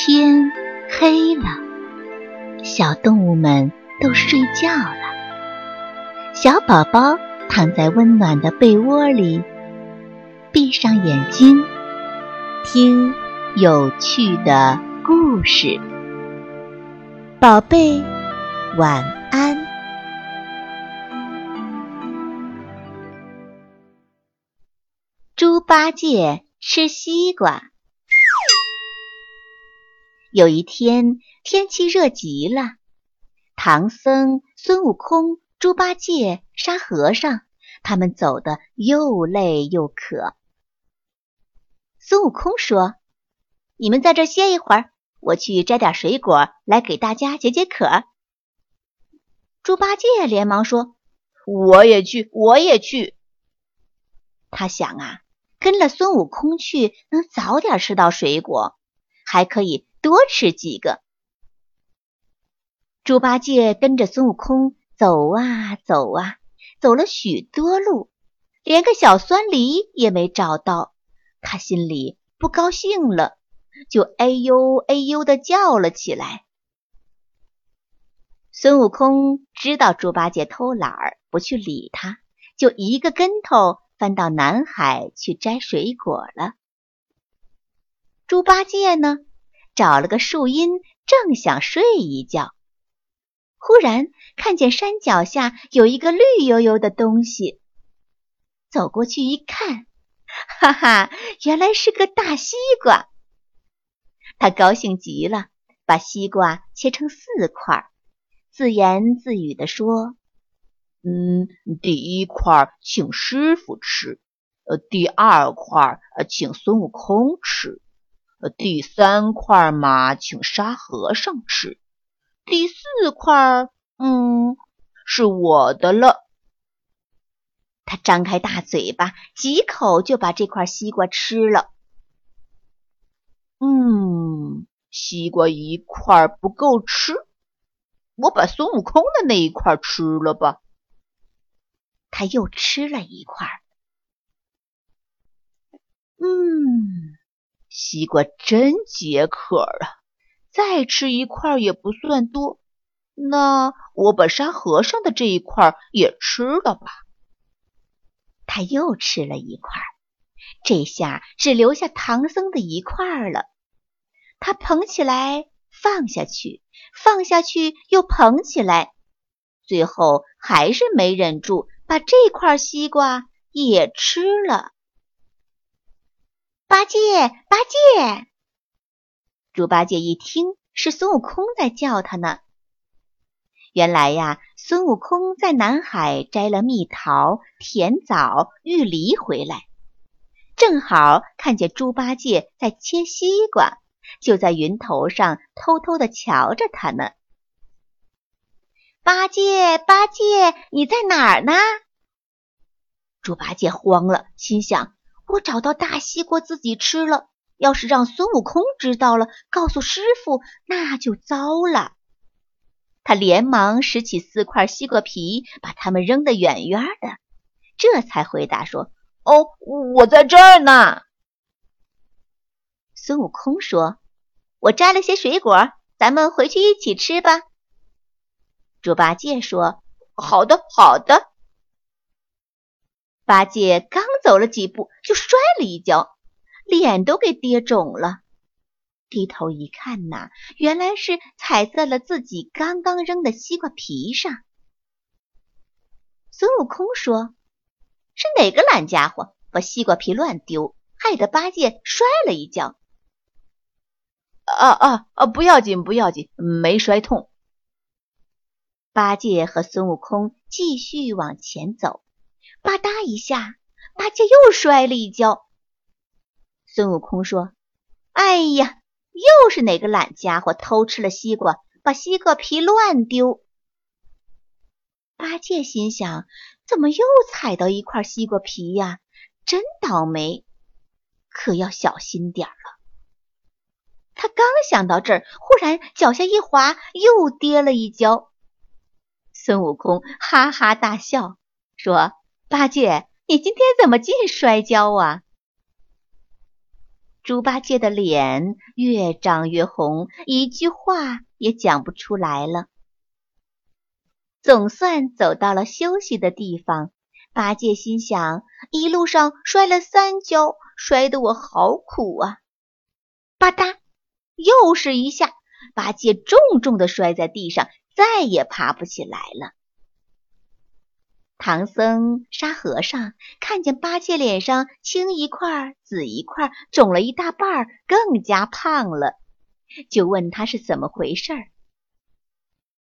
天黑了，小动物们都睡觉了。小宝宝躺在温暖的被窝里，闭上眼睛，听有趣的故事。宝贝，晚安。猪八戒吃西瓜。有一天，天气热极了，唐僧、孙悟空、猪八戒、沙和尚，他们走得又累又渴。孙悟空说：“你们在这歇一会儿，我去摘点水果来给大家解解渴。”猪八戒连忙说：“我也去，我也去。”他想啊，跟了孙悟空去，能早点吃到水果，还可以。多吃几个。猪八戒跟着孙悟空走啊走啊，走了许多路，连个小酸梨也没找到。他心里不高兴了，就哎呦哎呦的叫了起来。孙悟空知道猪八戒偷懒儿，不去理他，就一个跟头翻到南海去摘水果了。猪八戒呢？找了个树荫，正想睡一觉，忽然看见山脚下有一个绿油油的东西，走过去一看，哈哈，原来是个大西瓜。他高兴极了，把西瓜切成四块，自言自语地说：“嗯，第一块请师傅吃，呃，第二块呃请孙悟空吃。”第三块嘛，请沙和尚吃。第四块，嗯，是我的了。他张开大嘴巴，几口就把这块西瓜吃了。嗯，西瓜一块不够吃，我把孙悟空的那一块吃了吧。他又吃了一块。嗯。西瓜真解渴啊！再吃一块也不算多。那我把沙和尚的这一块也吃了吧。他又吃了一块，这下只留下唐僧的一块了。他捧起来，放下去，放下去，又捧起来，最后还是没忍住，把这块西瓜也吃了。八戒，八戒！猪八戒一听是孙悟空在叫他呢。原来呀，孙悟空在南海摘了蜜桃、甜枣、玉梨回来，正好看见猪八戒在切西瓜，就在云头上偷偷的瞧着他呢。八戒，八戒，你在哪儿呢？猪八戒慌了，心想。我找到大西瓜自己吃了，要是让孙悟空知道了，告诉师傅，那就糟了。他连忙拾起四块西瓜皮，把它们扔得远远的，这才回答说：“哦，我在这儿呢。”孙悟空说：“我摘了些水果，咱们回去一起吃吧。”猪八戒说：“好的，好的。”八戒刚走了几步，就摔了一跤，脸都给跌肿了。低头一看呐，原来是踩在了自己刚刚扔的西瓜皮上。孙悟空说：“是哪个懒家伙把西瓜皮乱丢，害得八戒摔了一跤？”啊啊啊！不要紧，不要紧，没摔痛。八戒和孙悟空继续往前走。吧嗒一下，八戒又摔了一跤。孙悟空说：“哎呀，又是哪个懒家伙偷吃了西瓜，把西瓜皮乱丢。”八戒心想：“怎么又踩到一块西瓜皮呀？真倒霉，可要小心点了。”他刚想到这儿，忽然脚下一滑，又跌了一跤。孙悟空哈哈大笑，说。八戒，你今天怎么净摔跤啊？猪八戒的脸越长越红，一句话也讲不出来了。总算走到了休息的地方，八戒心想：一路上摔了三跤，摔得我好苦啊！吧嗒，又是一下，八戒重重的摔在地上，再也爬不起来了。唐僧、沙和尚看见八戒脸上青一块紫一块，肿了一大半，更加胖了，就问他是怎么回事。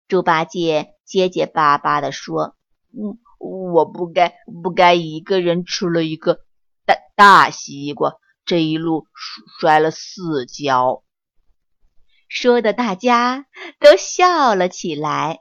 猪八戒结结巴巴地说：“嗯，我不该不该一个人吃了一个大大西瓜，这一路摔了四跤。”说的大家都笑了起来。